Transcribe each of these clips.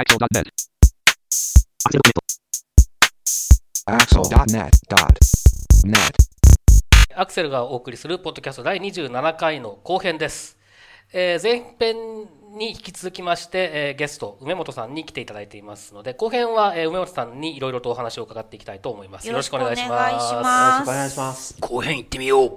Axel.net. Axel.net.net. アクセルがお送りするポッドキャスト第27回の後編です。えー前編に引き続きまして、えーゲスト、梅本さんに来ていただいていますので、後編は、えー梅本さんにいろいろとお話を伺っていきたいと思います。よろしくお願いします。よろしくお願いしますよろしくお願いします。後編行ってみよう。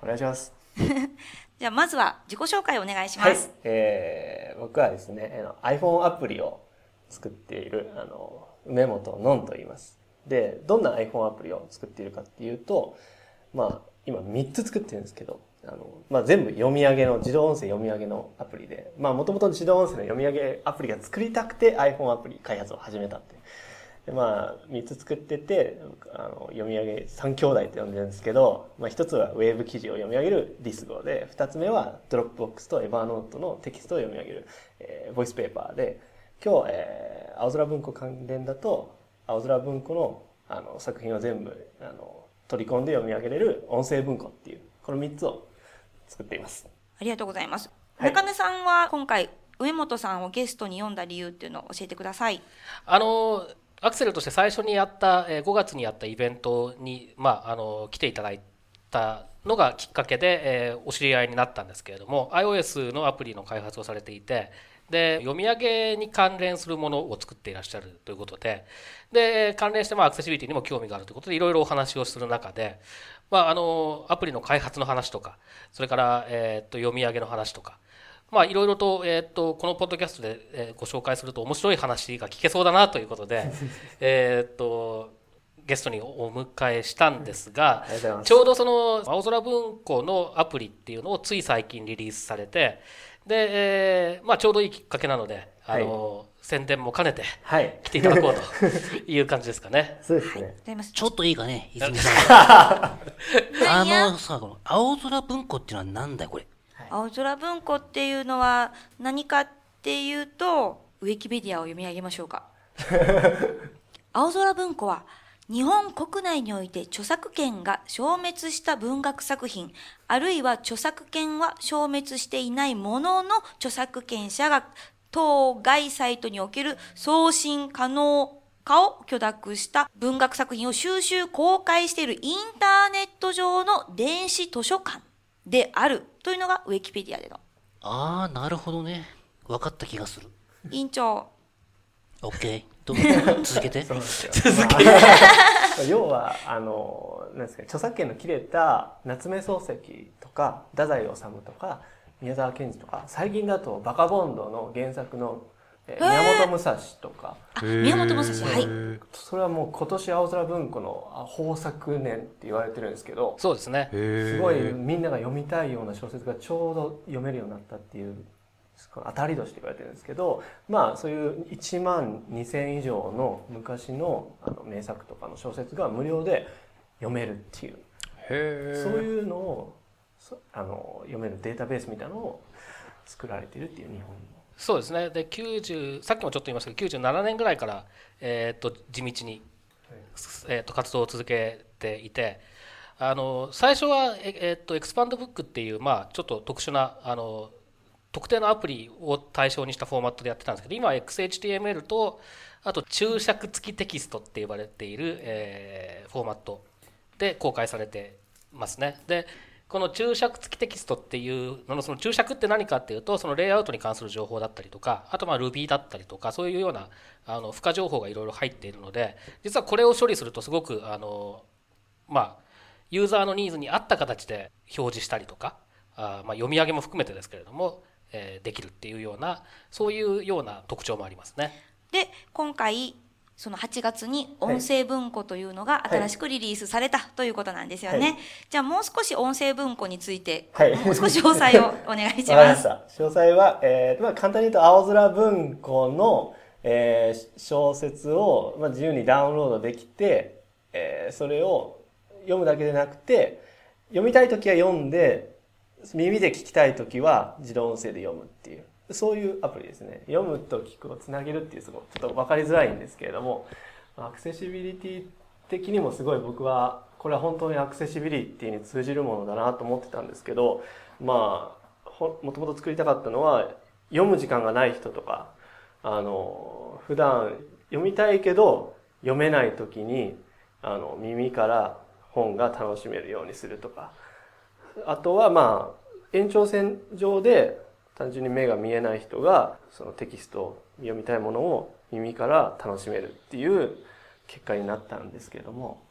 お願いします。じゃあまずは自己紹介お願いしはい。。えー、僕はですね、iPhone アプリを作っている、あの、梅本のんと言います。で、どんな iPhone アプリを作っているかっていうと、まあ、今3つ作ってるんですけど、あの、まあ、全部読み上げの、自動音声読み上げのアプリで、まあ、もともと自動音声の読み上げアプリが作りたくて iPhone アプリ開発を始めたって。でまあ、3つ作っててあの読み上げ3兄弟って呼んでるんですけど、まあ、1つはウェブ記事を読み上げる Lisgo で2つ目は Dropbox と Evernote のテキストを読み上げる、えー Voicepaper で今日、えー青空文庫関連だと青空文庫のあの作品を全部あの取り込んで読み上げれる音声文庫っていうこの3つを作っています。ありがとうございます。はい中根さんは今回上本さんをゲストに呼んだ理由っていうのを教えてください。あのアクセルとして最初にやった、え5月にやったイベントに、まあ、あの来ていただいたのがきっかけで、えーお知り合いになったんですけれども iOS のアプリの開発をされていてで読み上げに関連するものを作っていらっしゃるということでで関連して、まあ、アクセシビリティにも興味があるということでいろいろお話をする中で、まあ、あのアプリの開発の話とかそれから、えーっと読み上げの話とかまあ、いろいろと、えーっと、このポッドキャストで、えーご紹介すると面白い話が聞けそうだなということで、えーっと、ゲストにお迎えしたんですがちょうどその、青空文庫のアプリっていうのをつい最近リリースされて、で、えーまあ、ちょうどいいきっかけなので、あの、宣伝も兼ねてはい。来ていただこうと いう感じですかね。そうですね。ございます。ちょっといいかね、泉さん。あのさ、この青空文庫っていうのはなんだよ、これ。青空文庫っていうのは何かっていうとウィキペディアを読み上げましょうか。青空文庫は日本国内において著作権が消滅した文学作品あるいは著作権は消滅していないものの著作権者が当該サイトにおける送信可能化を許諾した文学作品を収集公開しているインターネット上の電子図書館であるというのがウィキペディアでのあー、なるほどね。分かった気がする。委員長オッケー。どうぞ続けて。そうなんですよ。まあ要は、あの、なんですかね、著作権の切れた夏目漱石とか、太宰治とか、宮沢賢治とか、最近だとバカボンドの原作の、えー宮本武蔵とか、あ宮本武蔵はい。それはもう今年青空文庫のあ豊作年って言われてるんですけど、そうですね。すごいみんなが読みたいような小説がちょうど読めるようになったっていうこの当たり年って言われてるんですけどまあそういう1万2,000以上の昔のあの名作とかの小説が無料で読めるっていう。そういうのをそあの読めるデータベースみたいなのを作られているっていう日本の。そうですね。で、90、さっきもちょっと言いましたけど、97年ぐらいから、えーっと、地道に、えーっと、活動を続けていて、あの、最初は、ええーっと、エクスパンドブックっていう、まあ、ちょっと特殊な、あの、特定のアプリを対象にしたフォーマットでやってたんですけど、今は XHTML と、あと注釈付きテキストって呼ばれている、えーフォーマットで公開されてますね。で、この注釈付きテキストっていうののその注釈って何かっていうとそのレイアウトに関する情報だったりとかあとまあ Ruby だったりとかそういうようなあの付加情報がいろいろ入っているので実はこれを処理するとすごくあのまあユーザーのニーズに合った形で表示したりとかあまあ読み上げも含めてですけれども、えできるっていうようなそういうような特徴もありますね。で今回その8月に音声文庫というのが新しくリリースされたということなんですよね、はい。じゃあもう少し音声文庫について、はい。もう少し詳細をお願いします。した。詳細は、えーまあ、簡単に言うと、青空文庫の、えー小説を、まあ、自由にダウンロードできて、えーそれを読むだけでなくて、読みたいときは読んで、耳で聞きたいときは自動音声で読むっていう、そういうアプリですね。読むと聞くをつなげるっていう、すごい、ちょっと分かりづらいんですけれども、アクセシビリティ的にもすごい僕はこれは本当にアクセシビリティに通じるものだなと思ってたんですけどまあほもともと作りたかったのは読む時間がない人とかあの、普段読みたいけど読めない時に、あの、耳から本が楽しめるようにするとか。あとはまあ、延長線上で単純に目が見えない人がそのテキストを読みたいものを耳から楽しめるっていう結果になったんですけれども、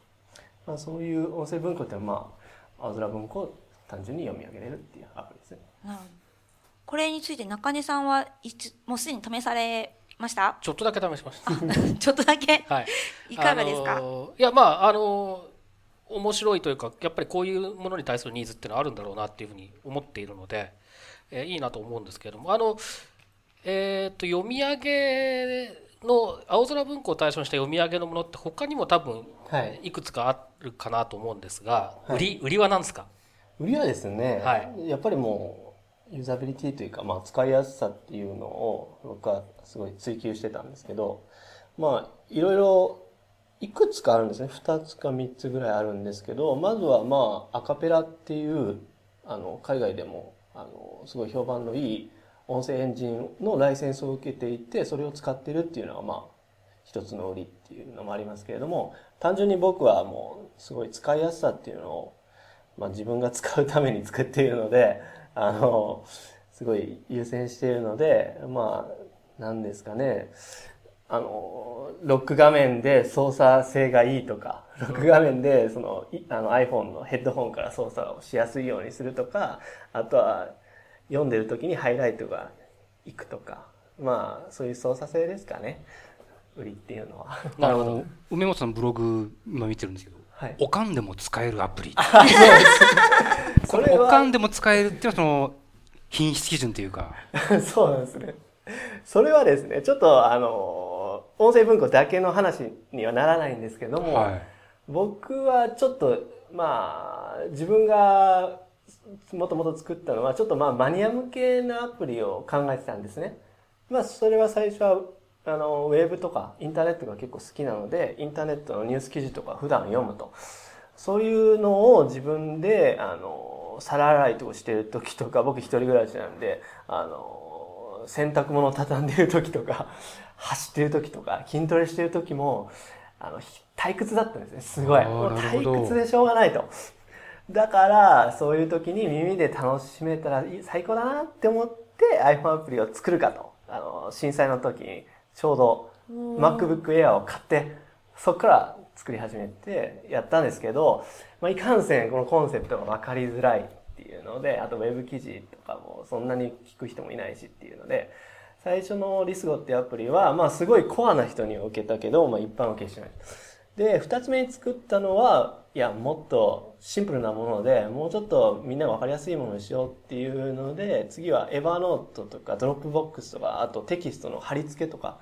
まあ、そういう音声文庫ってまあ青空文庫を単純に読み上げれるっていうアプリですね。これについて中根さんはいつもうすでに試されました？ちょっとだけ試しました。ちょっとだけ？はい。いかがですか、あのーいやまああのー面白いというかやっぱりこういうものに対するニーズっていうのはあるんだろうなっていうふうに思っているので、えーいいなと思うんですけれどもあのえー、と読み上げの青空文庫を対象にした読み上げのものって他にも多分はい。いくつかあるかなと思うんですが、はい。売り売りは何ですか？売りはですね、はい。やっぱりもうユーザビリティというか、まあ、使いやすさっていうのを僕はすごい追求してたんですけどまあいろいろいくつかあるんですね。2つか3つぐらいあるんですけどまずはまあアカペラっていうあの海外でもあのすごい評判のいい音声エンジンのライセンスを受けていてそれを使ってるっていうのがまあ一つの売りっていうのもありますけれども単純に僕はもうすごい使いやすさっていうのをまあ、自分が使うために作っているので、あの、すごい優先しているので、まあ、なんですかね、あの、ロック画面で操作性がいいとか、ロック画面でそのいあの iPhone のヘッドホンから操作をしやすいようにするとか、あとは読んでる時にハイライトがいくとか、まあ、そういう操作性ですかね、売りっていうのは。なるほど梅本さんのブログ今見てるんですけど、はい。おかんでも使えるアプリ それはおかんでも使えるっていうのはその品質基準というか そうなんですね。それはですね、ちょっとあの、音声文庫だけの話にはならないんですけども、はい僕はちょっと、まあ、自分がもともと作ったのは、ちょっとまあマニア向けなアプリを考えてたんですね。まあ、それは最初は、あの、ウェブとかインターネットが結構好きなので、インターネットのニュース記事とか普段読むと。そういうのを自分で、あの、皿洗いとかしてる時とか、僕一人暮らしなんで、あの、洗濯物を畳んでる時とか、走ってる時とか、筋トレしてる時も、あの、ひ退屈だったんですね、すごい。退屈でしょうがないと。だから、そういう時に耳で楽しめたらいい最高だなって思って iPhone アプリを作るかと。あの、震災の時にちょうど MacBook Air を買って、そこから作り始めてやったんですけど、まあ、いかんせんこのコンセプトが分かりづらいっていうので、あとウェブ記事とかもそんなに聞く人もいないしっていうので、最初の Lisgo ってアプリは、まあすごいコアな人に受けたけど、まあ一般受けしない。で、二つ目に作ったのは、いや、もっとシンプルなもので、もうちょっとみんなが分かりやすいものにしようっていうので、次は Evernote とか Dropbox とか、あとテキストの貼り付けとか、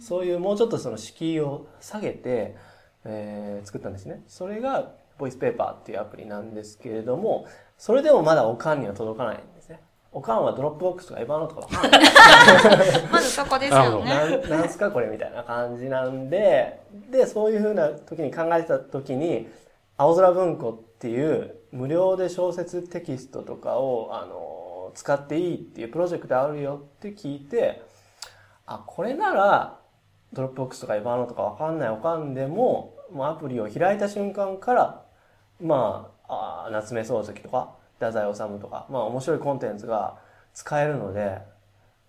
そういうもうちょっとその敷居を下げて、えー作ったんですね。それが、 Voicepaper っていうアプリなんですけれども、それでもまだおかんには届かない。おかんは Dropbox とか Evernote とか分かんない。まずそこですよね。なんなんすかこれみたいな感じなんで、で、そういうふうな時に考えてた時に、青空文庫っていう無料で小説テキストとかを、あの、使っていいっていうプロジェクトあるよって聞いて、あ、これなら、 Dropbox とか Evernote とかわかんないおかんでも、もうアプリを開いた瞬間から、まあ、あ夏目漱石とか、太宰治とか、まあ面白いコンテンツが使えるので、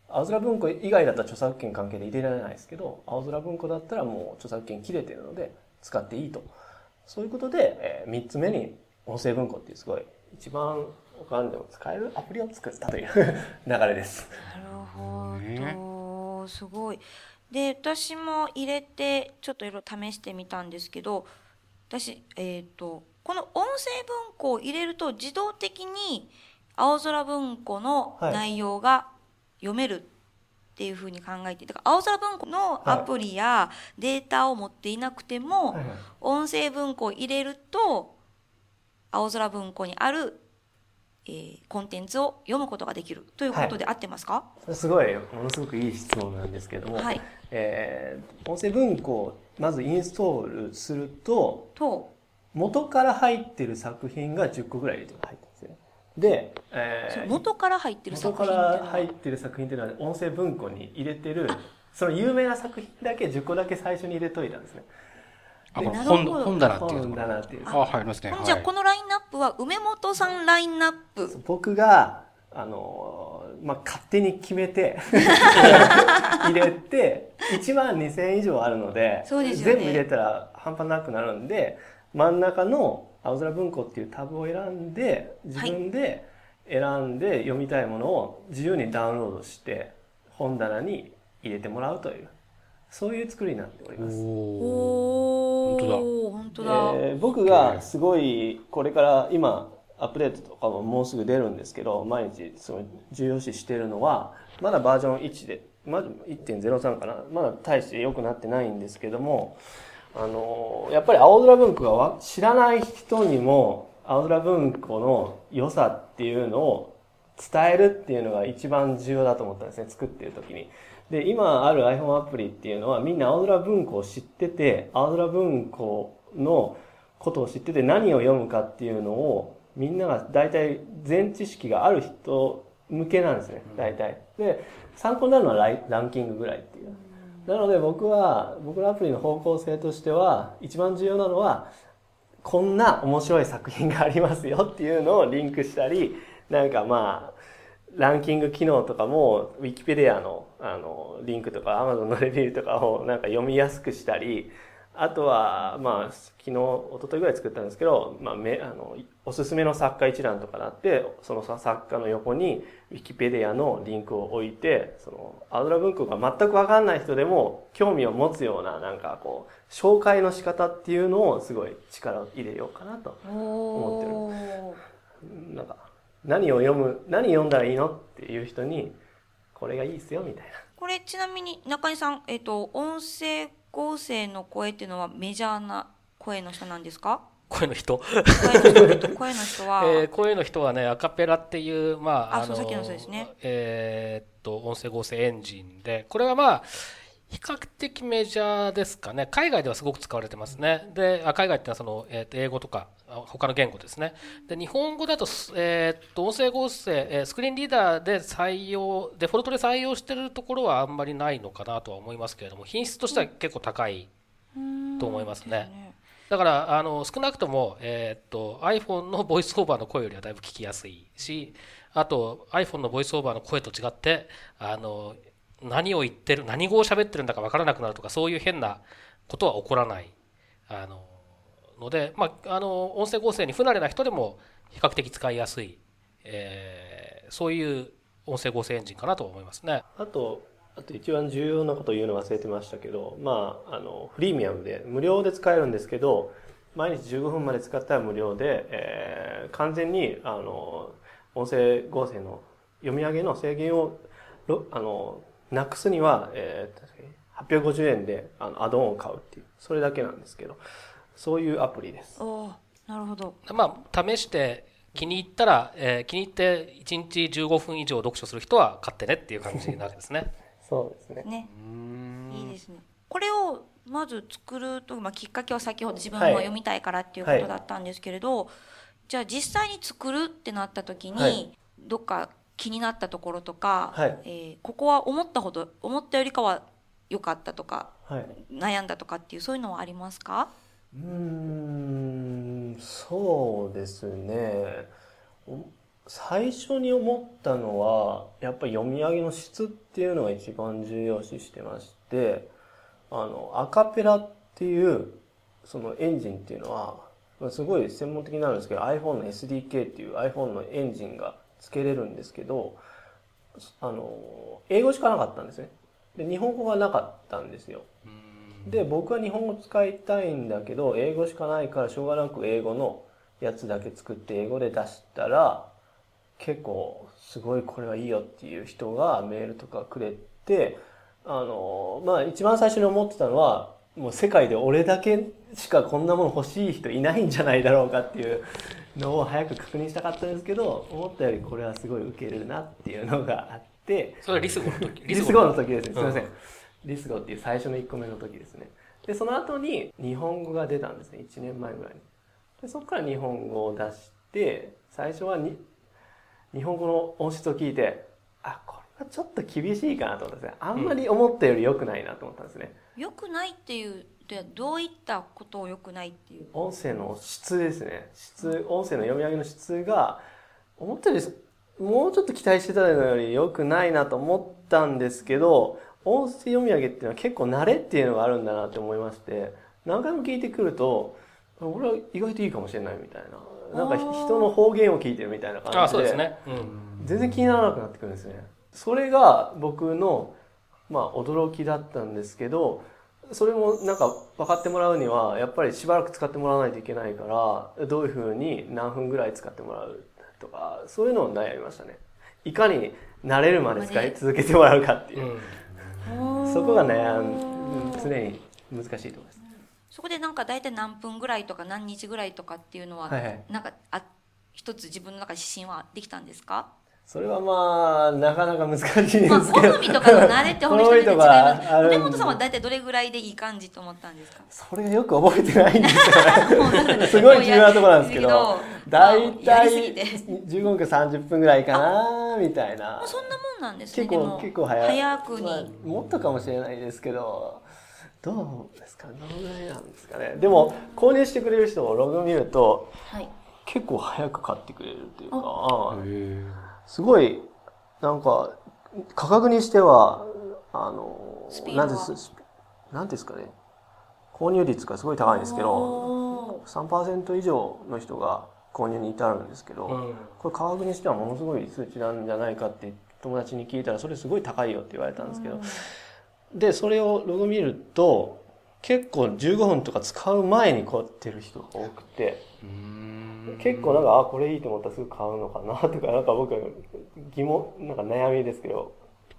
青空文庫以外だったら著作権関係で入れられないですけど、青空文庫だったらもう著作権切れてるので使っていいと。そういうことで、えー、3つ目に音声文庫っていうすごい一番おかんでも使えるアプリを作ったという 流れです。なるほど、すごい。で、私も入れて、ちょっといろいろ試してみたんですけど、私、えっ、と、この音声文庫を入れると自動的に青空文庫のはい。内容が読めるっていうふうに考えて、だから青空文庫のアプリやデータを持っていなくても、音声文庫を入れると、青空文庫にある、えーコンテンツを読むことができるということで合ってますか？すごい、ものすごくいい質問なんですけれども、はい。えー音声文庫をまずインストールすると、と、元から入ってる作品が10個ぐらい入ってるんですよね。で、えー元から入ってる元か作品っていうのはら入ってる作品っていうのは音声文庫に入れてるその有名な作品だけ10個だけ最初に入れといたんですねあ、これなるほど本本棚っていうとこ本ろ。棚っていうあ、入りますね。じゃあはいこのラインナップは梅本さんラインナップ僕があのーまあ、勝手に決めて 入れて1万2000円以上あるのでそうですよね全部入れたら半端なくなるんで真ん中の「青空文庫」っていうタブを選んで自分で選んで読みたいものを自由にダウンロードして本棚に入れてもらうというそういう作りになっております。おお本当だ。えー僕がすごいこれから今アップデートとかももうすぐ出るんですけど毎日すごい重要視してるのはまだバージョン1でまだ1.03かな。まだ大して良くなってないんですけどもあのやっぱり青空文庫が知らない人にも青空文庫の良さっていうのを伝えるっていうのが一番重要だと思ったんですね作ってる時に。で今ある iPhone アプリっていうのはみんな青空文庫を知ってて青空文庫のことを知ってて何を読むかっていうのをみんなが大体全知識がある人向けなんですね大体。で参考になるのはランキングぐらいっていう。なので僕は僕のアプリの方向性としては一番重要なのはこんな面白い作品がありますよっていうのをリンクしたりなんかまあランキング機能とかもウィキペディアのあのリンクとか Amazon のレビューとかをなんか読みやすくしたりあとはまあ昨日一昨日ぐらい作ったんですけど、まあ、めあのおすすめの作家一覧とかなってその作家の横にウィキペディアのリンクを置いてそのアウドラ文庫が全く分かんない人でも興味を持つようななんかこう紹介の仕方っていうのをすごい力を入れようかなとおおなんか何を読む何読んだらいいのっていう人にこれがいいですよみたいな。これちなみに中井さん、えっと音声合成の声っていうのはメジャーな声の人なんですか？声の人、声の人は、えー声の人はねアカペラっていうまああそうさっきのそうですね。えーっと音声合成エンジンでこれはまあ比較的メジャーですかね。海外ではすごく使われてますね。であ海外ってのはその、えーっと英語とかあ他の言語ですね。で日本語だと,す、えーっと音声合成、えースクリーンリーダーで採用デフォルトで採用してるところはあんまりないのかなとは思いますけれども品質としては結構高いと思いますね。だからあの少なくとも、えーっと iPhone のボイスオーバーの声よりはだいぶ聞きやすいしあと iPhone のボイスオーバーの声と違ってあの何を言ってる何語を喋ってるんだか分からなくなるとかそういう変なことは起こらない。あのので、まあ、あの音声合成に不慣れな人でも比較的使いやすい、えーそういう音声合成エンジンかなと思いますね。あとあと一番重要なことを言うの忘れてましたけどまああのフリーミアムで無料で使えるんですけど毎日15分まで使ったら無料で、えー完全にあの音声合成の読み上げの制限をあのなくすには、えー850円であのアドオンを買うっていうそれだけなんですけどそういうアプリです。なるほど。まあ、試して気に入ったら、えー気に入って1日15分以上読書する人は買ってねっていう感じなわけですね。そうですね。ね。いいですね。これをまず作ると、まあ、きっかけは先ほど自分もはい。読みたいからっていうことだったんですけれど、じゃあ実際に作るってなった時に、はい。どっか気になったところとか、はい。えーここは思ったほど思ったよりかは良かったとかはい。悩んだとかっていうそういうのはありますか？うーんそうですね。最初に思ったのはやっぱり読み上げの質っていうのが一番重要視してましてあのアカペラっていうそのエンジンっていうのはすごい専門的になるんですけど iPhone の SDK っていう iPhone のエンジンがつけれるんですけどあの英語しかなかったんですね。で日本語がなかったんですよ。で僕は日本語使いたいんだけど英語しかないからしょうがなく英語のやつだけ作って英語で出したら結構すごいこれはいいよっていう人がメールとかくれてあのまあ一番最初に思ってたのはもう世界で俺だけしかこんなもの欲しい人いないんじゃないだろうかっていうのを早く確認したかったんですけど思ったよりこれはすごいウケるなっていうのがあってそれはリスゴの時？リスゴの時ですね。すみません。リスゴっていう最初の1個目の時ですね。で、その後に日本語が出たんですね。1年前ぐらいに。で、そこから日本語を出して、最初はに日本語の音質を聞いて、あ、これちょっと厳しいかなと思ったんですねあんまり思ったより良くないなと思ったんですね、良くないっていうでどういったことを良くないっていう？音声の質ですね質音声の読み上げの質が思ったよりもうちょっと期待してたのより良くないなと思ったんですけど音声読み上げっていうのは結構慣れっていうのがあるんだなって思いまして何回も聞いてくると俺は意外といいかもしれないみたいな。なんか人の方言を聞いてるみたいな感じであそうですね、うん、全然気にならなくなってくるんですね。それが僕のまあ驚きだったんですけどそれもなんか分かってもらうにはやっぱりしばらく使ってもらわないといけないからどういうふうに何分ぐらい使ってもらうとかそういうのを悩みましたね。いかに慣れるまで使い続けてもらうかっていう、そこが悩ん常に難しいところです。そこでなんか大体何分ぐらいとか何日ぐらいとかっていうのは、はいはい。なんかあ一つ自分の中で指針はできたんですか？それはまあなかなか難しいですけど、まあ、好みとかの慣れってほ人によって違います好みとかある。んで根本さんは大体どれぐらいでいい感じと思ったんですか？それがよく覚えてないんですよ。すごい重要なところなんですけど大体て。15分か30分ぐらいかなみたいな。そんなもんなんですね。結構結構早早くに、まあもっとかもしれないですけどどうですか？どのぐらいなんですかね？でも購入してくれる人をログ見るとはい。結構早く買ってくれるっていうかすごいなんか価格にしてはあのなんですなんですかね。購入率がすごい高いんですけどお3%以上の人が購入に至るんですけど、うん。これ価格にしてはものすごい数値なんじゃないかって友達に聞いたらそれすごい高いよって言われたんですけど、でそれをログ見ると結構15分とか使う前に買ってる人が多くて結構なんかあこれいいと思ったらすぐ買うのかなとか なんか僕は疑問なんか悩みですけど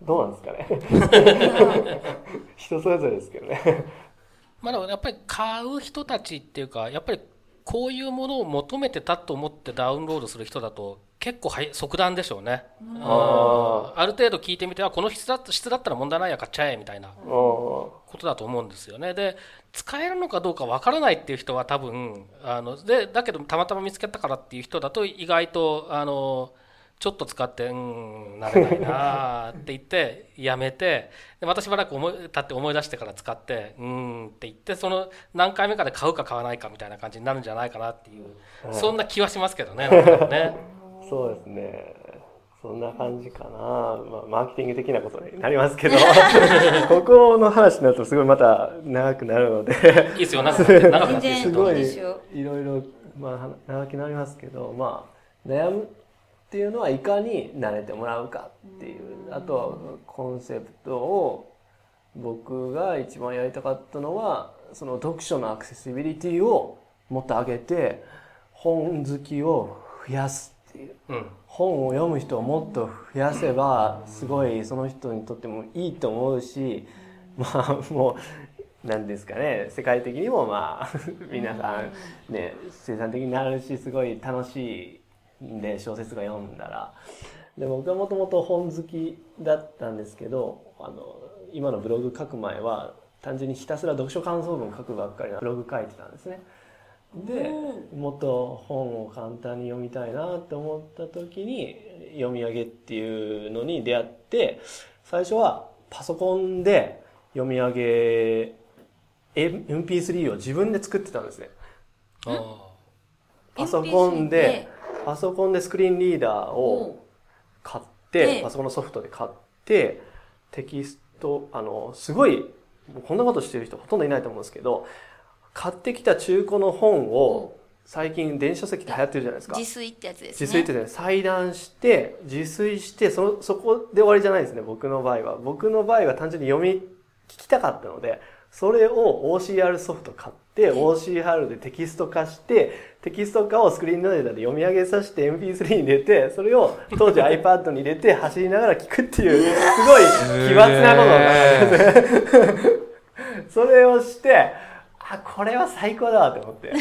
どうなんですかね？人それぞれですけどね。まあでもやっぱり買う人たちっていうかやっぱりこういうものを求めてたと思ってダウンロードする人だと結構はい即断でしょうね。あある程度聞いてみてあこの質だ質だったら問題ないや買っちゃえみたいなあことだと思うんですよね。で使えるのかどうかわからないっていう人は多分あのでだけどたまたま見つけたからっていう人だと意外とあのちょっと使ってうん慣れないなって言って やめてでまたしばらく思い経って思い出してから使ってうんって言ってその何回目かで買うか買わないかみたいな感じになるんじゃないかなっていう、そんな気はしますけどね。なんかね そうですね。そんな感じかな。まあ、マーケティング的なことになりますけど、ここの話になるとすごいまた長くなるので、いいですよ。長くなって長くなってす。ごいいろいろ、まあ、長くなりますけど、まあ、悩むっていうのはいかに慣れてもらうかっていう、あとはコンセプトを僕が一番やりたかったのは、その読書のアクセシビリティをもっと上げて、本好きを増やすっていう。うん本を読む人をもっと増やせばすごいその人にとってもいいと思うしまあもう何ですかね世界的にもまあ皆さんね生産的になるしすごい楽しいんで小説が読んだらで僕はもともと本好きだったんですけどあの今のブログ書く前は単純にひたすら読書感想文書くばっかりのブログ書いてたんですね。でもっと本を簡単に読みたいなって思った時に読み上げっていうのに出会って最初はパソコンで読み上げ MP3 を自分で作ってたんですね。あパソコン MP3 でで。パソコンでスクリーンリーダーを買っでてパソコンのソフトで買ってテキストあのすごいこんなことしてる人ほとんどいないと思うんですけど買ってきた中古の本を最近電子書籍って流行ってるじゃないですか。自炊ってやつですね。自炊ってね裁断して自炊してそのそこで終わりじゃないんですね僕の場合は。僕の場合は単純に読み聞きたかったのでそれを OCR ソフト買って OCR でテキスト化してテキスト化をスクリーンリーダーで読み上げさせて MP3 に入れてそれを当時 iPad に入れて走りながら聞くっていうすごい奇抜なことを考えて それをしてあこれは最高だわって思って。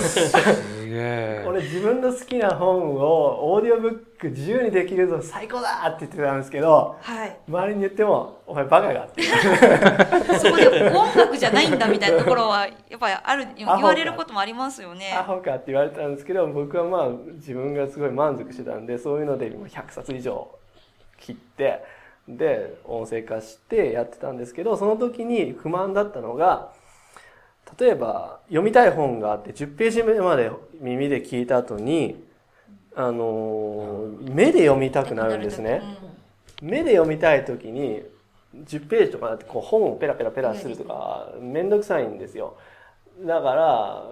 すげえ。俺自分の好きな本をオーディオブック自由にできるぞ最高だって言ってたんですけどはい。周りに言っても「お前バカが」って。そこで音楽じゃないんだみたいなところはやっぱりある言われることもありますよね。アホかって言われたんですけど僕はまあ自分がすごい満足してたんでそういうので今100冊以上切ってで音声化してやってたんですけどその時に不満だったのが例えば読みたい本があって10ページ目まで耳で聞いた後にあのー目で読みたくなるんですね。目で読みたい時に10ページとかだってこう本をペラペラペラするとかめんどくさいんですよだから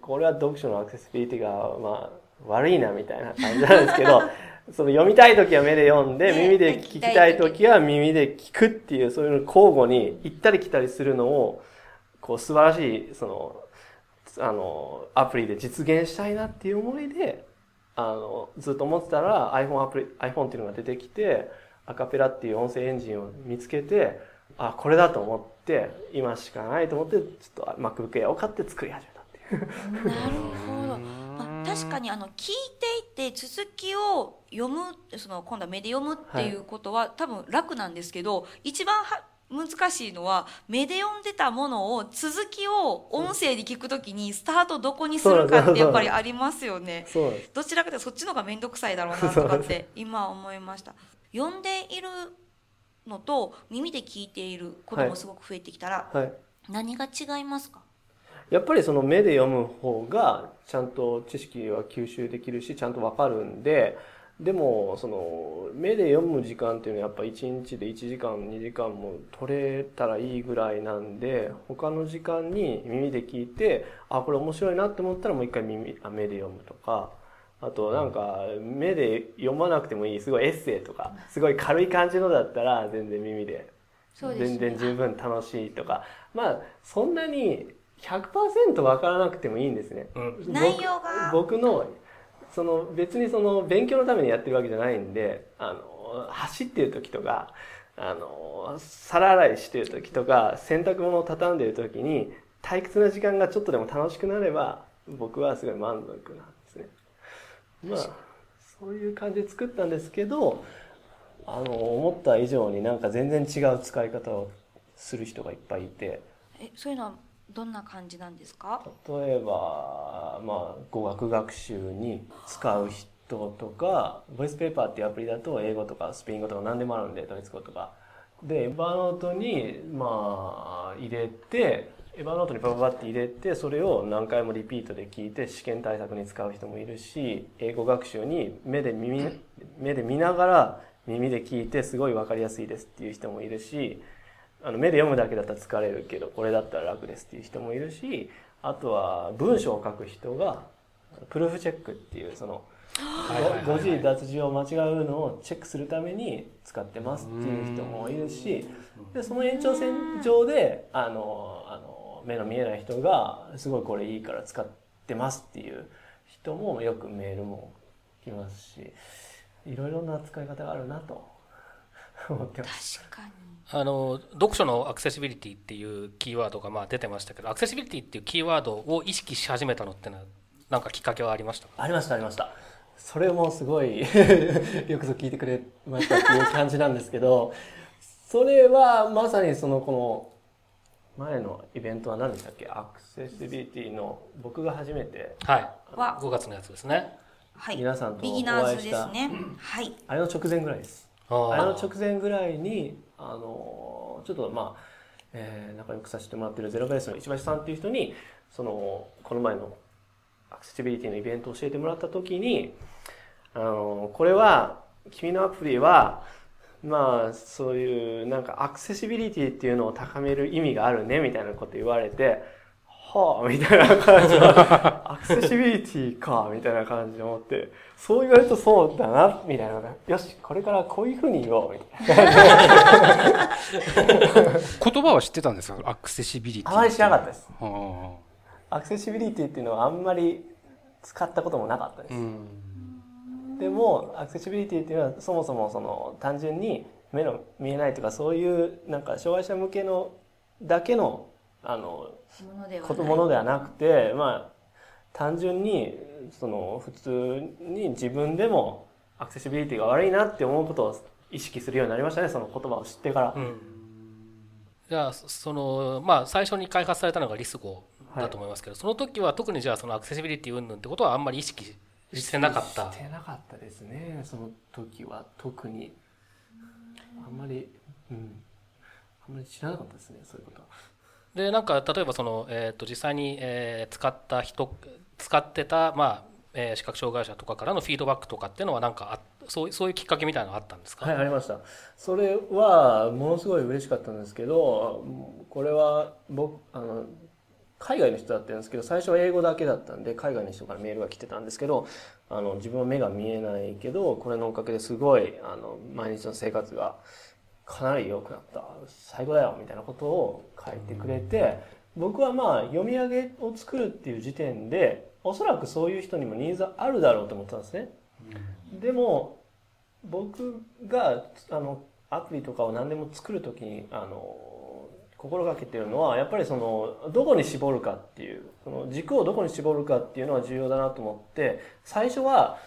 これは読書のアクセシビリティがまあ悪いなみたいな感じなんですけど その読みたい時は目で読んでね耳で聞きたい時は耳で聞くっていうそういうの交互に行ったり来たりするのをこう素晴らしいそのあのアプリで実現したいなっていう思いであのずっと思ってたら iPhone アプリ iPhone っていうのが出てきてアカペラっていう音声エンジンを見つけてあこれだと思って今しかないと思ってちょっと MacBook Air を買って作り始めたっていう。なるほど、まあ、確かにあの聞いていて続きを読むその今度は目で読むっていうことは、多分楽なんですけど一番は難しいのは目で読んでたものを続きを音声で聞くときにスタートどこにするかってやっぱりありますよね。どちらかというとそっちの方が面倒くさいだろうなとかって今思いました。読んでいるのと耳で聞いていることもすごく増えてきたら、はい何が違いますか？やっぱりその目で読む方がちゃんと知識は吸収できるしちゃんとわかるんででもその目で読む時間っていうのはやっぱ1日で1時間2時間も取れたらいいぐらいなんで他の時間に耳で聞いてあこれ面白いなって思ったらもう一回耳あ目で読むとかあとなんか目で読まなくてもいいすごいエッセイとかすごい軽い感じのだったら全然耳で全然十分楽しいとか。まあそんなに100%分からなくてもいいんですね。内容が。僕のその別にその勉強のためにやってるわけじゃないんであの走ってる時とかあの皿洗いしてる時とか洗濯物を畳んでる時に退屈な時間がちょっとでも楽しくなれば僕はすごい満足なんですね。まあそういう感じで作ったんですけどあの思った以上になんか全然違う使い方をする人がいっぱいいて。えそういうのはどんな感じなんですか？例えば、まあ、語学学習に使う人とかボイスペーパーっていうアプリだと英語とかスペイン語とか何でもあるんでドイツ語とか。でエヴァノートにまあ入れてエヴァノートにバババって入れてそれを何回もリピートで聞いて試験対策に使う人もいるし英語学習に目で耳目で見ながら耳で聞いてすごい分かりやすいですっていう人もいるしあの目で読むだけだったら疲れるけどこれだったら楽ですっていう人もいるしあとは文章を書く人がプルーフチェックっていうその誤字脱字を間違うのをチェックするために使ってますっていう人もいるしでその延長線上であのあの目の見えない人がすごいこれいいから使ってますっていう人もよくメールも来ますしいろいろな使い方があるなと思ってます。確かにあの読書のアクセシビリティっていうキーワードがまあ出てましたけどアクセシビリティっていうキーワードを意識し始めたのってのはなんかきっかけはありましたありましたありました。それもすごい よくぞ聞いてくれましたっていう感じなんですけどそれはまさにそのこの前のイベントは何でしたっけ？アクセシビリティの僕が初めて。はい。は5月のやつですね。はい。皆さんとビギナーズお会いしたですね。はい。あれの直前ぐらいです。ああれのあ直前ぐらいにあのちょっとまあ、えー仲良くさせてもらってるゼロベースの石橋さんっていう人にそのこの前のアクセシビリティのイベントを教えてもらった時にあのこれは君のアプリはまあそういうなんかアクセシビリティっていうのを高める意味があるねみたいなこと言われてはあみたいな感じの アクセシビリティかみたいな感じで思ってそう言われるとそうだなみたいな。よしこれからこういうふうに言おうみたいな。言葉は知ってたんですか？アクセシビリティあまり知らなかったです。アクセシビリティっていうのはあんまり使ったこともなかったです、うん。でもアクセシビリティっていうのはそもそもその単純に目の見えないとかそういうなんか障害者向けのだけのあのものではことない。ものではなくてまあ単純にその普通に自分でもアクセシビリティが悪いなって思うことを意識するようになりましたねその言葉を知ってから、うん。じゃあそそのまあ最初に開発されたのがリスゴだと思いますけど、その時は特にじゃあそのアクセシビリティ云々ってことはあんまり意識してなかった。してなかったですねその時は。特に。あんまり、うん、あんまり知らなかったですねそういうことは。でなんか例えばその、えー、と実際に、えー使った人使ってた、まあえー視覚障害者とかからのフィードバックとかっていうのはなんかあそうそういうきっかけみたいなのがあったんですか、はい、ありました。それは、ものすごい嬉しかったんですけど、これは、僕、あの、海外の人だったんですけど、最初は英語だけだったんで、海外の人からメールが来てたんですけど、あの、自分は目が見えないけど、これのおかげですごい、あの、毎日の生活がかなり良くなった。最高だよ、みたいなことを書いてくれて、僕はまあ、読み上げを作るっていう時点で、おそらくそういう人にもニーズあるだろうと思ったんですね。でも僕があのアプリとかを何でも作るときにあの心がけてるのはやっぱりそのどこに絞るかっていうその軸をどこに絞るかっていうのは重要だなと思って最初は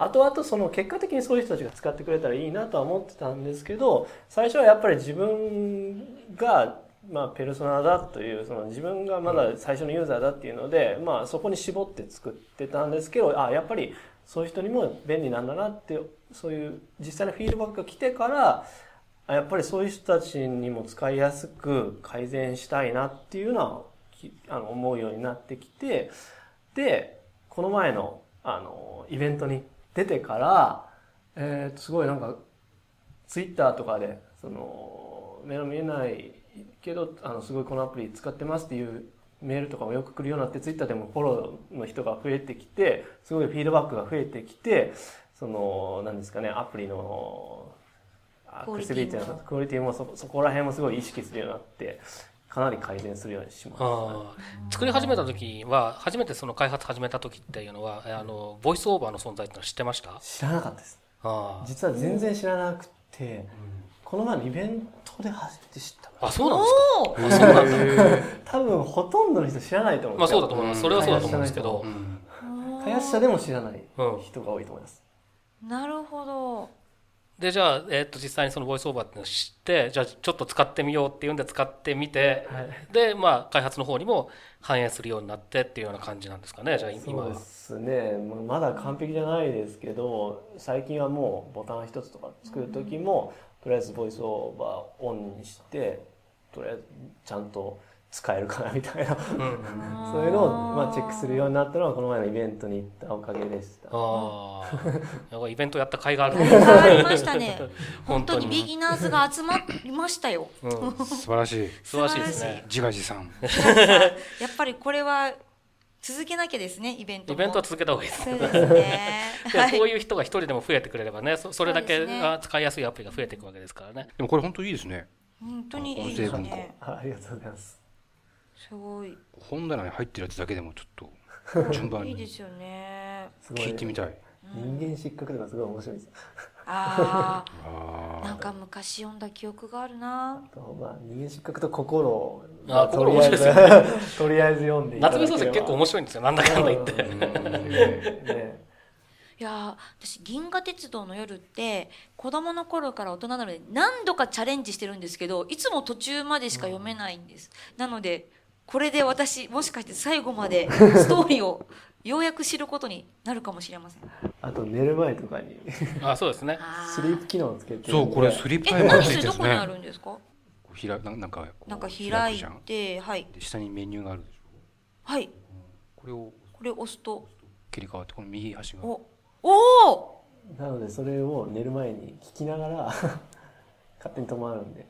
後々その結果的にそういう人たちが使ってくれたらいいなとは思ってたんですけど最初はやっぱり自分がまあ、ペルソナだというその自分がまだ最初のユーザーだっていうので、まあ、そこに絞って作ってたんですけどあやっぱりそういう人にも便利なんだなってそういう実際のフィードバックが来てからあやっぱりそういう人たちにも使いやすく改善したいなっていうのはきあの思うようになってきてでこの前のあのイベントに出てから、えーとすごいなんかツイッターとかでその目の見えないけどあのすごいこのアプリ使ってますっていうメールとかもよく来るようになってツイッターでもフォローの人が増えてきてすごいフィードバックが増えてきてその何ですかねアプリのアクオリクセティも。ビリティのクオリティもそそこら辺もすごい意識するようになってかなり改善するようにしました。あー。作り始めた時は初めてその開発始めた時っていうのはあのボイスオーバーの存在ってのは知ってました？知らなかったです。あー。実は全然知らなくてこの前のイベントで初めて知ったあそうなんですか？あそうなんだ。多分ほとんどの人知らないと思うんまあですよそうだと思います。それはそうだと思うんですけど。うん開発者でも知らない。うん。人が多いと思います、なるほどでじゃあ、えー、と実際にそのボイスオーバーっていうのを知ってじゃあちょっと使ってみようっていうんで使ってみてはい。でまあ開発の方にも反映するようになってっていうような感じなんですかね。じゃあ今そうはですね。ままだ完璧じゃないですけど最近はもうボタン一つとか作る時もとりあえずボイスオーバーオンにしてとりあえずちゃんと使えるかなみたいな。うん。そういうのをまあチェックするようになったのはこの前のイベントに行ったおかげでした。ああなんかイベントやった甲斐がある。変わりましたね。本本当にビギナーズが集まりましたよ。うん、素晴らしい。素晴らしいですね。自画自賛。やっぱりこれは続けなきゃですねイベントも。イベントは続けた方がいいです。そうですね。ではい。こういう人が一人でも増えてくれればねそそれだけが使いやすいアプリが増えていくわけですからね。でもこれ本当いいですね。本当にいいですね。あありがとうございますすごい。本棚に入ってるやつだけでもちょっと 順番に。いいですよね。すごい。聞いてみたい。人間失格とかすごい面白いですあああなんか昔読んだ記憶があるな。あとまあ人間失格と心をあとりあえず心面とりあえず読んで夏目漱石結構面白いんですよ。なんだかんだ言って。うん。ね。いやー私銀河鉄道の夜って子供の頃から大人なので何度かチャレンジしてるんですけどいつも途中までしか読めないんです、なのでこれで私もしかして最後まで ストーリーをようやく知ることになるかもしれません。あと寝る前とかに。あそうですね。あスリープ機能をつけて。そうこれスリープタイえマーついそれどこにてるんですねあるんですか？こうひらななんかなんか開いくじゃん。てはい。で下にメニューがあるでしょ？はい。これをこれ押すと。切り替わってこの右端が。おおおなのでそれを寝る前に聞きながら 勝手に止まるんで。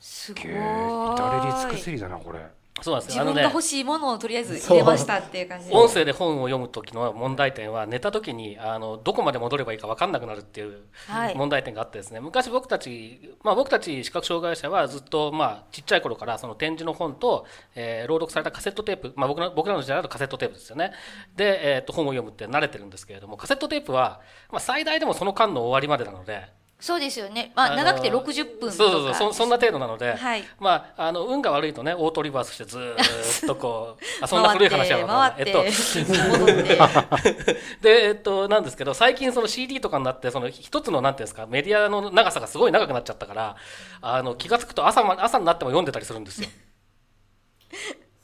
すごい。げえ至れり尽くせりだなこれそうなんです自分が欲しいものをとりあえず入れましたっていう感じで。音声で本を読む時の問題点は寝た時にあのどこまで戻ればいいか分かんなくなるっていうはい。問題点があってですね。昔僕たち、まあ、僕たち視覚障害者はずっと、まあ、ちっちゃい頃からその展示の本と、えー朗読されたカセットテープ、まあ、僕ら僕らの時代だとカセットテープですよね。で、えー、と本を読むって慣れてるんですけれどもカセットテープは、まあ、最大でもその間の終わりまでなので。そうですよね。まあ長くて60分とか。そうそうそう。そそんな程度なので、はい。まあ、あの運が悪いとねオートリバースしてずーっとこう あそんな古い話は回ってえっと戻って。で、えっと、なんですけど、最近その CD とかになって、その一つの、なんていうんですか、メディアの長さがすごい長くなっちゃったから、あの、気がつくと朝ま、朝になっても読んでたりするんですよ。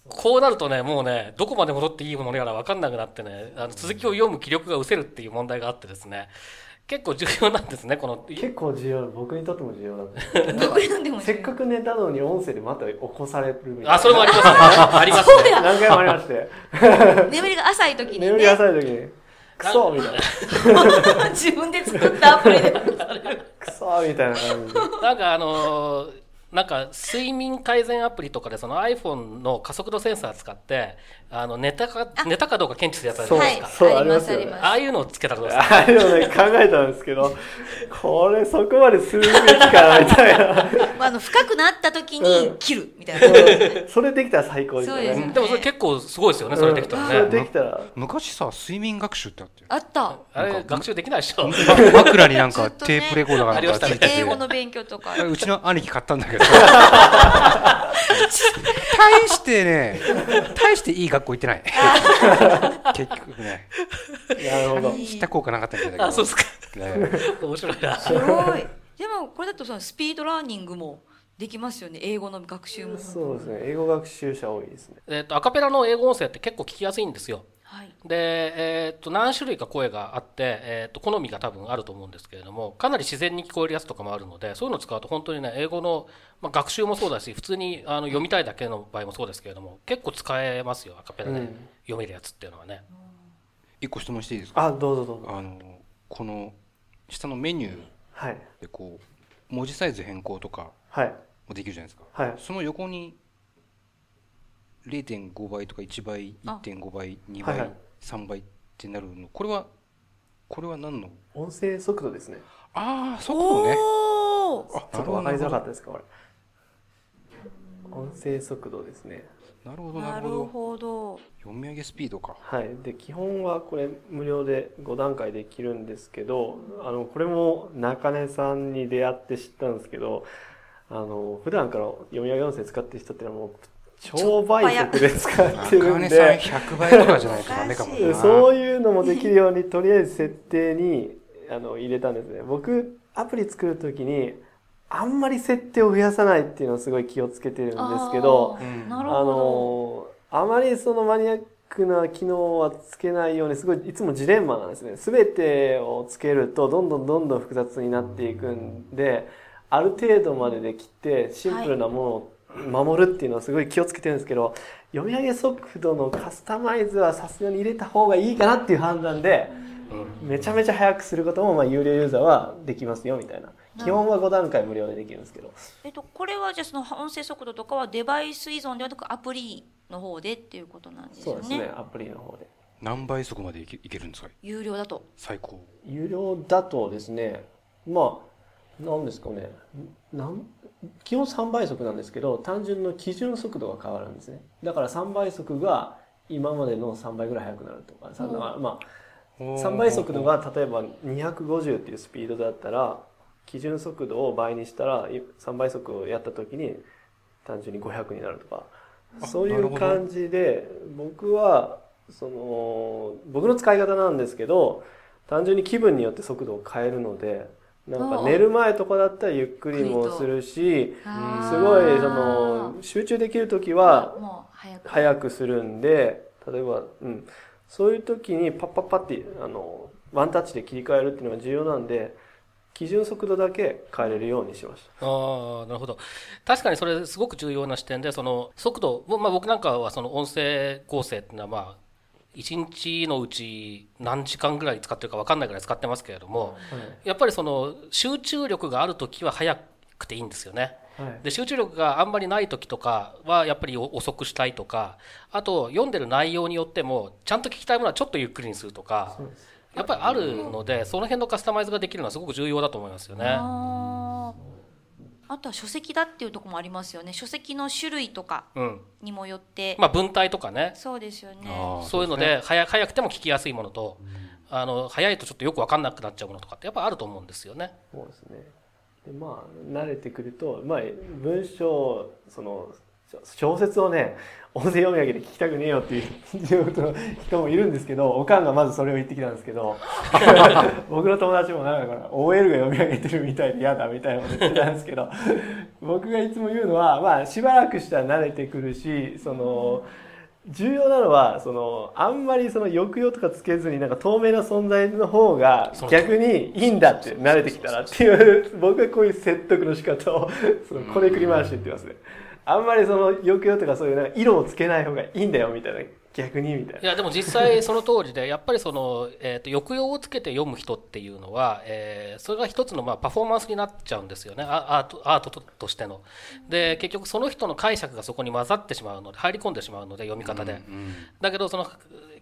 こうなるとね、もうね、どこまで戻っていいものやら分かんなくなってね、あの続きを読む気力が失せるっていう問題があってですね、結構重要なんですねこの。結構重要僕にとっても重要だと思うどこ読んでもせっかく寝たのに音声でまた起こされるみたいな。あそれもあります。ね ありますね。何回もありまして。眠りが浅い時に眠りね浅い時に。クソみたいな。自分で作ったアプリで。クソみたいな感じで。なんかあのーなんか睡眠改善アプリとかでその iPhone の加速度センサー使ってあの寝たか寝たかどうか検知するやつあるじゃないですか、そうはいありまありますすよね。あああいうのをつけたらどうですか？ああいうのね考えたんですけどこれそこまでするべきかなみたいな。まああの深くなった時に切るみたいな。ことですねそれできたら最高ですよね。ね。でもそれ結構すごいですよねそれできたらそれね、できたら。昔さ睡眠学習ってあってあった。あれ学習できないでしょ。枕になんか テープレコーダーがなんかついてて。英語の勉強とか。うちの兄貴買ったんだけど 大してね大していい学校行ってない。結局ね。なるほど。した効果なかったみたいだけど。あそうですか。ね。面白いな。すごい。でもこれだとそのスピードラーニングもできますよね。英語の学習も。そうですね。英語学習者多いですね。えっとアカペラの英語音声って結構聞きやすいんですよはい。で、えー、と何種類か声があって、えー、と好みが多分あると思うんですけれどもかなり自然に聞こえるやつとかもあるのでそういうのを使うと本当にね英語の、まあ、学習もそうだし普通にあの読みたいだけの場合もそうですけれども結構使えますよアカペラでうん。読めるやつっていうのはね、一個質問していいですか？あどうぞどうぞ。あのこの下のメニューはい。でこう文字サイズ変更とかはい。もできるじゃないですか。はい。その横に0.5倍とか1倍あ。1.5倍2倍はいはい。3倍ってなるの。これはこれは何の？音声速度ですね。ああ速度ね。あちょっと分かりづらかったですかこれ。音声速度ですね。なるほどななるるほど。ほど。読み上げスピードか。はい。で基本はこれ無料で5段階できるんですけどあのこれも中根さんに出会って知ったんですけどあの普段から読み上げ音声使ってる人ってのはもう超倍速で使ってるん中根さんで100倍とかじゃないとダメかも そういうのもできるようにとりあえず設定にあの入れたんですね。僕アプリ作る時にあんまり設定を増やさないっていうのをすごい気をつけてるんですけどあのあまりそのマニアックな機能はつけないようにすごいいつもジレンマなんですね。全てをつけるとどんどんどんどん複雑になっていくんである程度までできてシンプルなものを守るっていうのはすごい気をつけてるんですけど読み上げ速度のカスタマイズはさすがに入れた方がいいかなっていう判断でうんめちゃめちゃ速くすることもまあ有料ユーザーはできますよみたいな。基本は5段階無料でできるんですけど。えっと、これはじゃあその音声速度とかはデバイス依存ではなくアプリの方でっていうことなんですよね？そうですね。アプリの方で。何倍速までいけいけるんですか？有料だと。最高。有料だとですね。まあなんですかね。なん基本3倍速なんですけど単純の基準速度が変わるんですね。だから3倍速が今までの3倍ぐらい速くなるとか、さまあ3倍速度が例えば250っていうスピードだったら基準速度を倍にしたらい3倍速をやった時に単純に500になるとか。あそういう感じで僕はその僕の使い方なんですけど単純に気分によって速度を変えるのでなんか寝る前とかだったらゆっくりもするしすごいその集中できる時は早く。するんで例えば、うん、そういう時にパッパッパってあのワンタッチで切り替えるっていうのが重要なんで基準速度だけ変えれるようにしましああなるほど。確かにそれすごく重要な視点でその速度、ぼまあ、僕なんかはその音声構成っていうのはまあ1日のうち何時間ぐらい使ってるか分かんないぐらい使ってますけれどもやっぱりその集中力がある時は早くていいんですよね。はいで集中力があんまりない時とかはやっぱり遅くしたいとかあと読んでる内容によってもちゃんと聞きたいものはちょっとゆっくりにするとかやっぱりあるのでその辺のカスタマイズができるのはすごく重要だと思いますよね。あとは書籍だっていうところもありますよね。書籍の種類とかうん。にもよって、まあ、文体とかね。そうですよね。そういうので早早くても聞きやすいものと、あの早いとちょっとよく分かんなくなっちゃうものとかってやっぱあると思うんですよね。そうですね。でまあ慣れてくると、まあ、文章その小説をね音声読み上げで聞きたくねえよっていう人もいるんですけどおかんがまずそれを言ってきたんですけど 僕の友達もなんか OL が読み上げてるみたいで嫌だみたいなこと言ってたんですけど僕がいつも言うのは、まあ、しばらくしたら慣れてくるしその重要なのはそのあんまりその抑揚とかつけずになんか透明な存在の方が逆にいいんだって慣れてきたらっていう僕はこういう説得の仕方をそのこれくり回しって言ってますねあんまりその抑揚とかそういうなんか色をつけない方がいいんだよみたいな逆にみたいいやでも実際その通りでやっぱりその、えー、と抑揚をつけて読む人っていうのは、えーそれが一つのまあパフォーマンスになっちゃうんですよねあアートアートととしての。で結局その人の解釈がそこに混ざってしまうので入り込んでしまうので読み方で。だけどその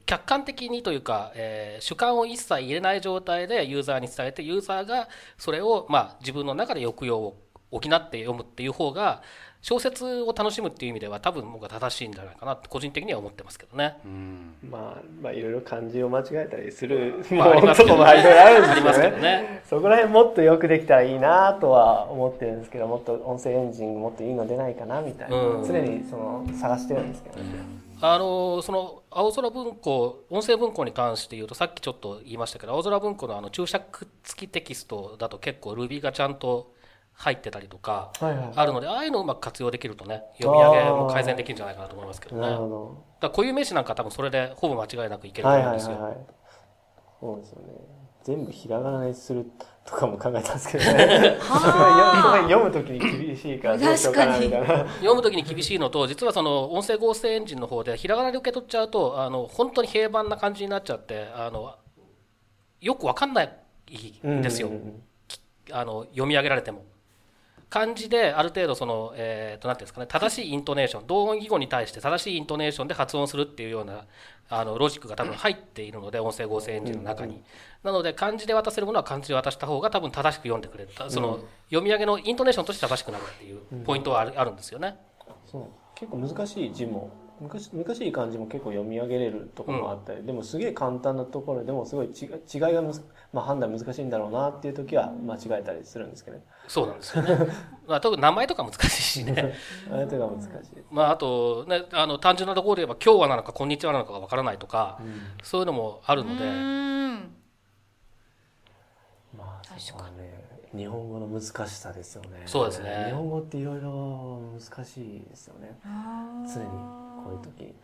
客観的にというか、えー主観を一切入れない状態でユーザーに伝えてユーザーがそれを、まあ、自分の中で抑揚を補って読むっていう方が小説を楽しむっていう意味では多分僕は正しいんじゃないかなって個人的には思ってますけどね。うん。なまあまあいろいろ漢字を間違えたりするこもいろいろあるんですけけどね。どね。そこら辺もっとよくできたらいいなとは思ってるんですけどもっと音声エンジンもっといいの出ないかなみたいな、うん。常にその探してるんですけどね、あのその青空文庫音声文庫に関して言うとさっきちょっと言いましたけど青空文庫のあの注釈付きテキストだと結構 Ruby がちゃんと入ってたりとかはいはい。あるのでああいうのをうまく活用できるとね読み上げも改善できるんじゃないかなと思いますけどね。なるほら固有名詞なんか多分それでほぼ間違いなくいけどると思うんですよはい。はいはいはいそうですよね。全部ひらがなにするとかも考えたんですけどね。読むときに厳しいからどうしようかなみたいな。読むときに厳しいのと実はその音声合成エンジンの方でひらがなで受け取っちゃうとあの本当に平板な感じになっちゃってあのよくわかんないんですよ、うんうんうんあの読み上げられても漢字である程度その、えー、となんていうんですかね正しいイントネーション同音義語に対して正しいイントネーションで発音するっていうようなあのロジックが多分入っているので音声合成エンジンの中に、なので漢字で渡せるものは漢字で渡した方が多分正しく読んでくれるその、読み上げのイントネーションとして正しくなるっていうポイントはある,、あるんですよね。そう。結構難しい字も昔難しい漢字も結構読み上げれるところもあったり、でもすげえ簡単なところでもすごい違い違いがまあ、判断難しいんだろうなっていう時は間違えたりするんですけど。ねそうなんですよね。まあ、特に名前とか難しいしね。あれとか難しい、まあ、あと、ね、あの単純なところで言えば今日はなのかこんにちはなのかがわからないとか、そういうのもあるので。うん。まあ確かね日本語の難しさですよね。そうですね。日本語っていろいろ難しいですよね。常にこういう時。に、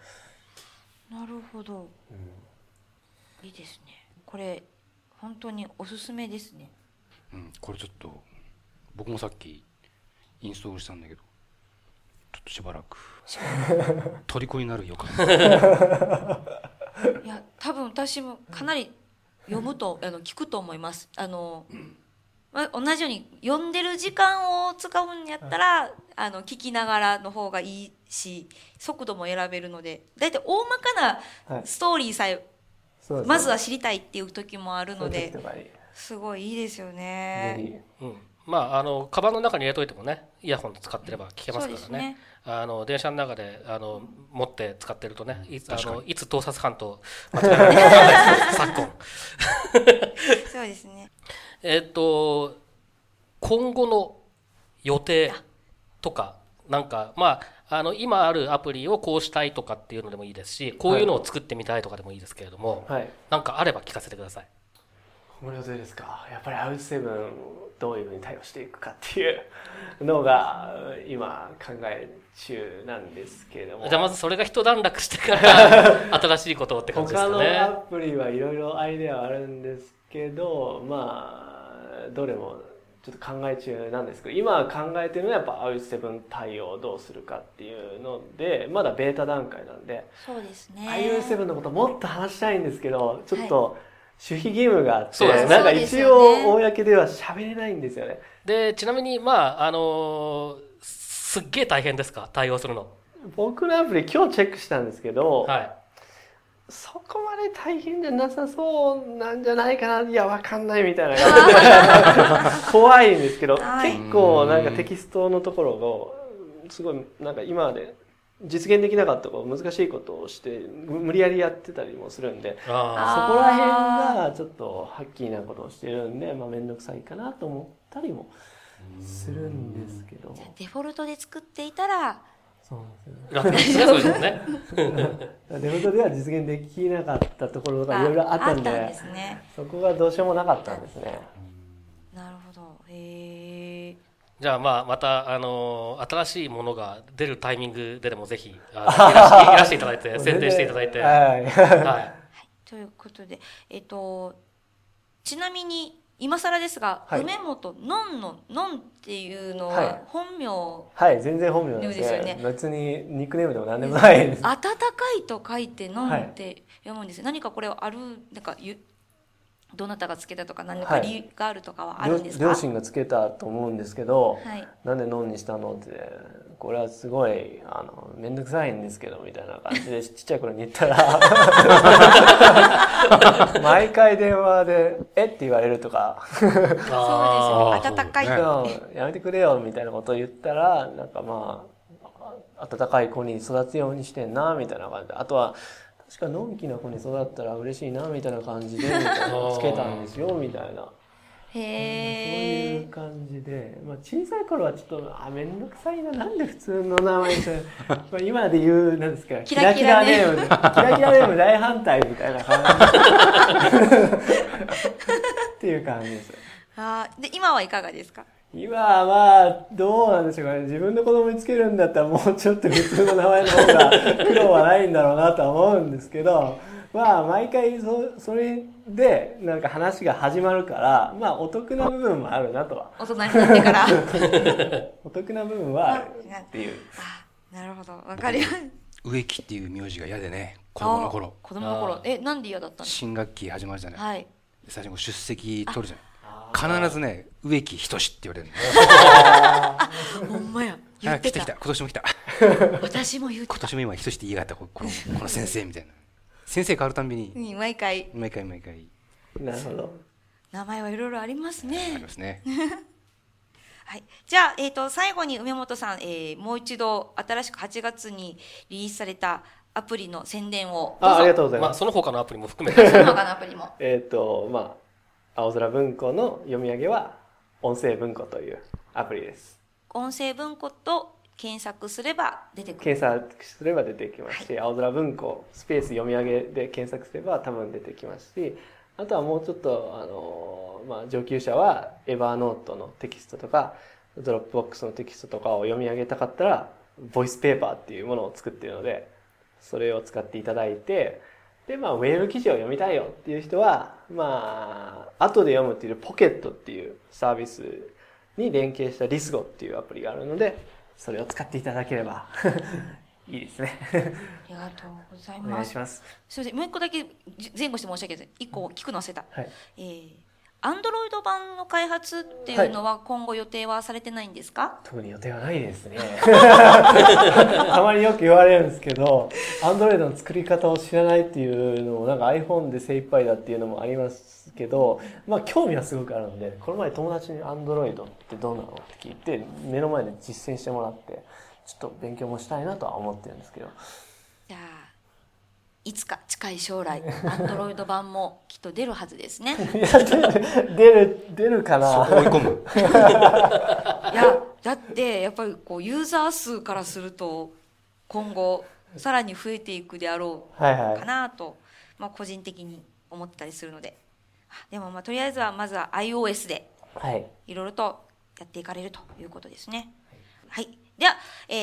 なるほど。うん。いいですね。これ本当におすすめですね。うん、これちょっと僕もさっきインストールしたんだけどちょっとしばらく。虜になる予感。いや多分私もかなり読むとあの聞くと思います。あの、まあ、同じように読んでる時間を使うんやったらあの聞きながらの方がいいし速度も選べるので大体大まかはない。ストーリーさえまずは知りたいっていう時もあるのですごいいいですよぜね。ひ。うん、まああのカバンの中に入れといてもねイヤホン使ってれば聞けますからね。ね。あの電車の中であの持って使ってるとねいつあのいつ盗撮犯と間違えられる 昨今。そうですね。えっと今後の予定とかなんかまああの今あるアプリをこうしたいとかっていうのでもいいですしこういうのを作ってみたいとかでもいいですけれども、はい。なんかあれば聞かせてください無料でですか？やっぱりアウトセブンどういうふうに対応していくかっていうのが今考え中なんですけれども。じゃあまずそれが一段落してから 新しいことをって感じです他のアプリはいろいろアイデアはあるんですけどまあどれもちょっと考え中なんですけど今考えてるのはやっぱ iOS7 対応をどうするかっていうのでまだベータ段階なんで、そうですね。iOS7 のこともっと話したいんですけどちょっと守秘義務があって、ね。なんか一応公では喋れないんですよね。でちなみにまああのーすっげえ大変ですか？対応するの。僕のアプリ今日チェックしたんですけど、はい。そこまで大変じゃなさそうなんじゃないかな？いやわかんないみたいな。感じで怖いんですけど、はい。結構なんかテキストのところがすごいなんか今まで実現できなかったこと難しいことをしてむ無理やりやってたりもするんでそこああら辺がちょっとハッキーなことをしてるんでまあ面倒くさいかなと思ったりもするんですけどじゃあデフォルトで作っていたらそうなんですよね デフォルトでは実現できなかったところがいろいろあったんであですね。そこがどうしようもなかったんですね。じゃあまあまたあの新しいものが出るタイミングででもぜひあのいらしいらしていただいて宣伝していただいて、ははい。い、ということで、えっと、ちなみに、今更ですが、はい梅本のんののんっていうのはいは本名、はい、全然本名ですですよねね。別にニックネームでも何でもないです。暖かいと書いてのんって読むんですよ。何かこれはある、なんかゆ、どなたがつけたとか何かはい理由があるとかはあるんですか、両両親がつけたと思うんですけど、はい。なんでノンにしたのってこれはすごいあの面倒くさいんですけどみたいな感じでちっちゃい頃に言ったら毎回電話で「え？っ?」て言われるとかそうですよね。あー暖かいそう「ですうんやめてくれよ」みたいなことを言ったらなんかまあ温かい子に育つようにしてんなみたいな感じであとは確かのんきな子に育ったら嬉しいなみたいな感じで つけたんですよみたいな。そうへえいう。感じで、まあ、小さい頃はちょっとあ面倒くさいな。なんで普通の名前で まあ今で言うなんですかキラキラネームキラキラネーム大反対みたいな感じ。っていう感じです。あー。で、今はいかがですか？今はまあどうなんでしょうかね自分の子供につけるんだったらもうちょっと普通の名前の方が苦労はないんだろうなとは思うんですけどまあ毎回そそれでなんか話が始まるからまあお得な部分もあるなとは大人になってから。お得な部分はあるっていうあなるほど。わかります。植木っていう名字が嫌でね子供の頃あ子供の頃。え、なんで嫌だったんです新学期始まるじゃない、かはい。最初に出席取るじゃない必ずね植木仁って言われるの ほんまや。言ってたあ来た来た。今年も来た私も言ってた。今年も今仁って言いやがったここのこの先生みたいな先生変わるたんびにうん毎回、毎回毎回なるほど名前はいろいろありますありね。ますね はい。じゃあ、えっ、と、最後に梅本さん、えーもう一度、新しく8月にリリースされたアプリの宣伝を。あありがととうございます、まあその他のアプリも含めてう。その他のアプリも。えっ、とまあ青空文庫の読み上げは音声文庫というアプリです音声文庫と検索すれば出てくる。検索すれば出てきますし、青空文庫スペース読み上げで検索すれば多分出てきますしあとはもうちょっとあの、まあ、上級者は Evernote のテキストとか Dropbox のテキストとかを読み上げたかったら Voicepaper っていうものを作っているのでそれを使っていただいてでまあウェブ記事を読みたいよっていう人はまあ後で読むっていうポケットっていうサービスに連携したリスゴっていうアプリがあるのでそれを使っていただければ いいですねありがとうございお願ます。いしますすみません、もう一個だけじ前後して申し訳ない。一個聞くの忘れた。はいえー、アンドロイド版の開発っていうのは今後予定はされてないんですか、特に予定はないですね。たまによく言われるんですけど Android の作り方を知らないっていうのもなんか iPhone で精一杯だっていうのもありますけどまあ興味はすごくあるのでこの前友達に Android ってどうなの？って聞いて目の前で実践してもらってちょっと勉強もしたいなとは思ってるんですけどいつか近い将来、アンドロイド版もきっと出るはずですね。いや出る出るかそない込む いや、だってやっぱりこうユーザー数からすると今後さらに増えていくであろうはいはいかなと、まあ個人的に思ったりするので。でもまあとりあえずはまずは iOS ではいいろいろとやっていかれるということですね。はい。では、え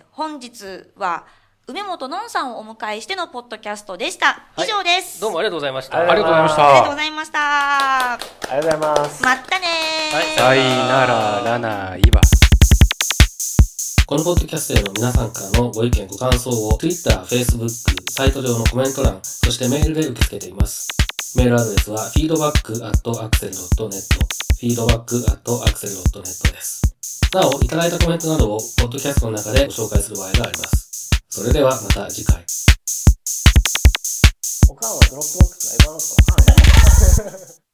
ー、本日は梅本のんさんをお迎えしてのポッドキャストでした。以上です。どうもありがとうございました。ありがとうございましありがとうございましたありがとうございました。ありがとうございますまったねー。さいならラナイバこのポッドキャストへの皆さんからのご意見ご感想を Twitter、Facebook、サイト上のコメント欄、そしてメールで受け付けています。メールアドレスは feedback.axel.net feedback.axel.net です。なお、いただいたコメントなどをポッドキャストの中でご紹介する場合があります。それではまた次回。おかんはドロップボックスが今のとかわかんない